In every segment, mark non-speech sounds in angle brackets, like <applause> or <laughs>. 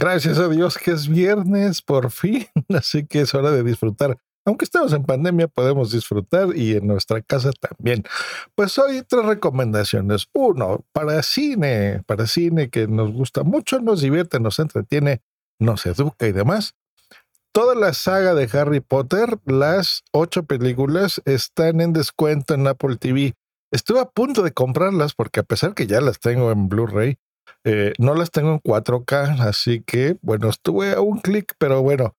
Gracias a Dios que es viernes, por fin, <laughs> así que es hora de disfrutar. Aunque estamos en pandemia, podemos disfrutar y en nuestra casa también. Pues hoy tres recomendaciones. Uno, para cine, para cine que nos gusta mucho, nos divierte, nos entretiene, nos educa y demás. Toda la saga de Harry Potter, las ocho películas, están en descuento en Apple TV. Estuve a punto de comprarlas porque a pesar que ya las tengo en Blu-ray, eh, no las tengo en 4K, así que bueno, estuve a un clic, pero bueno,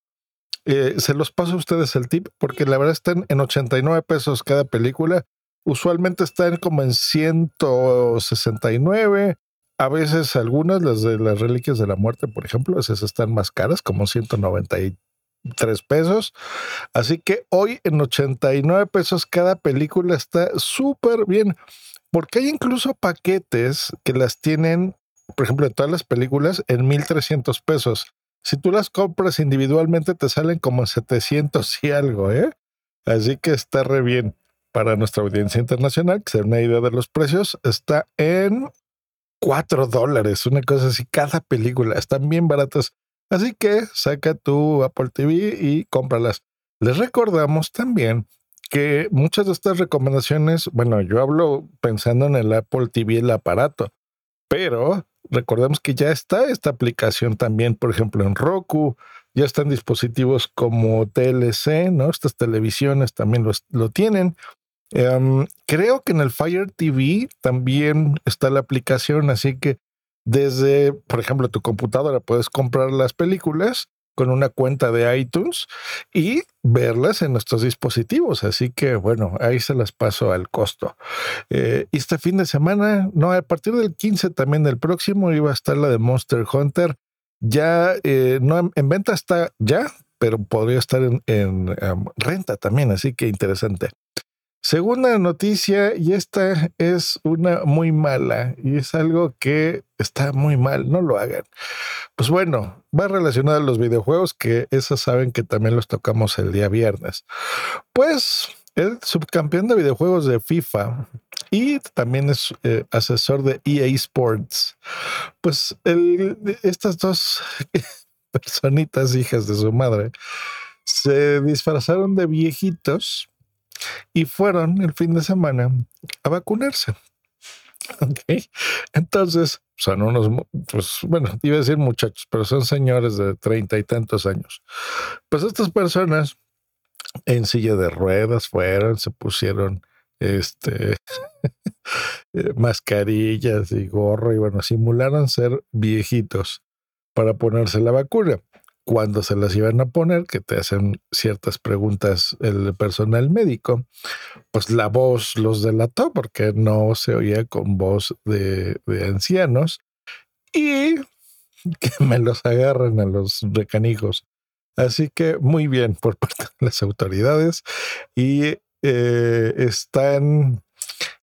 eh, se los paso a ustedes el tip porque la verdad están en 89 pesos cada película. Usualmente están como en 169. A veces algunas, las de las Reliquias de la Muerte, por ejemplo, esas están más caras, como 193 pesos. Así que hoy en 89 pesos cada película está súper bien. Porque hay incluso paquetes que las tienen por ejemplo, de todas las películas en 1300 pesos. Si tú las compras individualmente, te salen como en 700 y algo, ¿eh? Así que está re bien para nuestra audiencia internacional, que se una idea de los precios, está en 4 dólares, una cosa así, cada película. Están bien baratas. Así que saca tu Apple TV y cómpralas. Les recordamos también que muchas de estas recomendaciones, bueno, yo hablo pensando en el Apple TV, el aparato, pero recordemos que ya está esta aplicación también, por ejemplo, en Roku, ya están dispositivos como TLC, ¿no? Estas televisiones también lo tienen. Em, creo que en el Fire TV también está la aplicación, así que desde, por ejemplo, tu computadora puedes comprar las películas con una cuenta de iTunes y verlas en nuestros dispositivos. Así que bueno, ahí se las paso al costo. Eh, este fin de semana, no, a partir del 15 también del próximo iba a estar la de Monster Hunter. Ya, eh, no, en venta está ya, pero podría estar en, en renta también, así que interesante. Segunda noticia, y esta es una muy mala, y es algo que está muy mal, no lo hagan. Pues bueno, va relacionado a los videojuegos, que esos saben que también los tocamos el día viernes. Pues el subcampeón de videojuegos de FIFA y también es eh, asesor de EA Sports. Pues estas dos <laughs> personitas, hijas de su madre, se disfrazaron de viejitos y fueron el fin de semana a vacunarse. Entonces, son unos, pues bueno, iba a decir muchachos, pero son señores de treinta y tantos años. Pues estas personas en silla de ruedas fueron, se pusieron este <laughs> eh, mascarillas y gorro y bueno, simularon ser viejitos para ponerse la vacuna cuando se las iban a poner, que te hacen ciertas preguntas el personal médico, pues la voz los delató porque no se oía con voz de, ancianos y <laughs> que me los agarran a los recanijos. Así que muy bien por parte de las autoridades y eh, están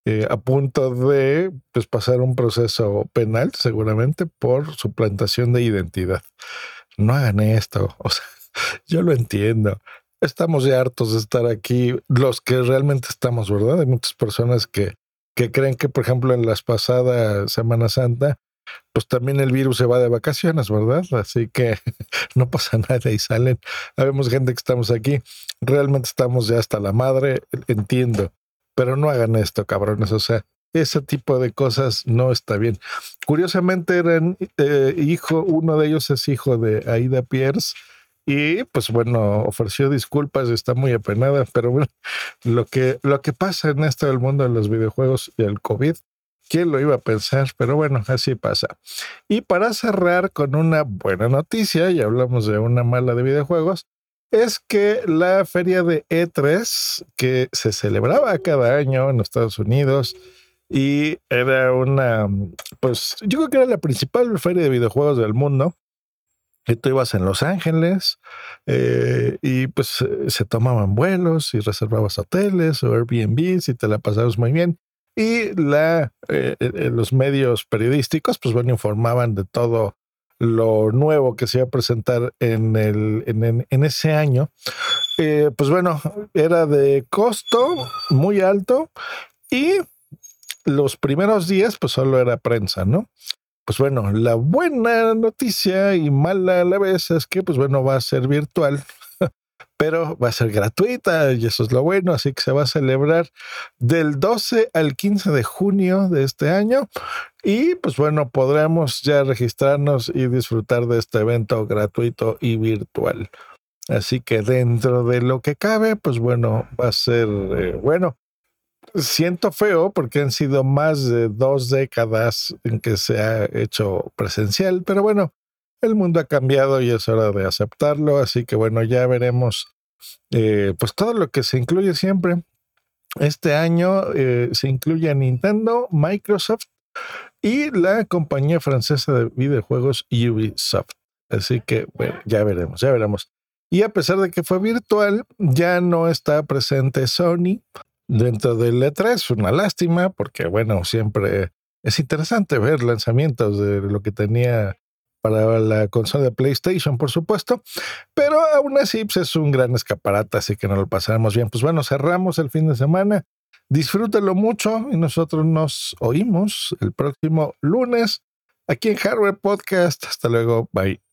eh, a punto de pues, pasar un proceso penal seguramente por suplantación de identidad no hagan esto. <laughs> O sea, yo lo entiendo. Estamos ya hartos de estar aquí, los que realmente estamos, ¿verdad? Hay muchas personas que, que creen que, por ejemplo, en las pasadas Semana Santa, pues también el virus se va de vacaciones, ¿verdad? Así que <laughs> no pasa nada y salen. Habemos gente que estamos aquí, realmente estamos ya hasta la madre, entiendo, pero no hagan esto, cabrones. O sea, ese tipo de cosas no está bien. Curiosamente eran eh, hijo, uno de ellos es hijo de Aida Pierce y pues bueno, ofreció disculpas, está muy apenada, pero bueno, lo que, lo que pasa en esto del mundo de los videojuegos y el COVID, ¿quién lo iba a pensar? Pero bueno, así pasa. Y para cerrar con una buena noticia, y hablamos de una mala de videojuegos, es que la feria de E3, que se celebraba cada año en Estados Unidos, y era una, pues yo creo que era la principal feria de videojuegos del mundo. Y tú ibas en Los Ángeles eh, y pues eh, se tomaban vuelos y reservabas hoteles o Airbnb y te la pasabas muy bien. Y la, eh, los medios periodísticos pues bueno, informaban de todo lo nuevo que se iba a presentar en, el, en, en ese año. pues bueno, era de costo muy alto y los primeros días, pues solo era prensa, ¿no? pues bueno, la buena noticia y mala a la vez es que, pues bueno, va a ser virtual, <laughs> pero va a ser gratuita y eso es lo bueno, así que se va a celebrar del 12 al 15 de junio de este año y pues bueno, podremos ya registrarnos y disfrutar de este evento gratuito y virtual. Así que dentro de lo que cabe, pues bueno, va a ser eh, bueno. Siento feo porque han sido más de dos décadas en que se ha hecho presencial, pero bueno, el mundo ha cambiado y es hora de aceptarlo, así que bueno, ya veremos eh, pues todo lo que se incluye siempre. Este año eh, se incluye a Nintendo, Microsoft y la compañía francesa de videojuegos Ubisoft. Así que bueno, ya veremos, ya veremos. Y a pesar de que fue virtual, ya no está presente Sony dentro del E3. Una lástima, porque bueno, siempre es interesante ver lanzamientos de lo que tenía para la consola de PlayStation, por supuesto, pero aún así pues, es un gran escaparate, así que nos lo pasaremos bien. Pues bueno, cerramos el fin de semana. Disfrútenlo mucho y nosotros nos oímos el próximo lunes aquí en Hardware Podcast. Hasta luego, bye.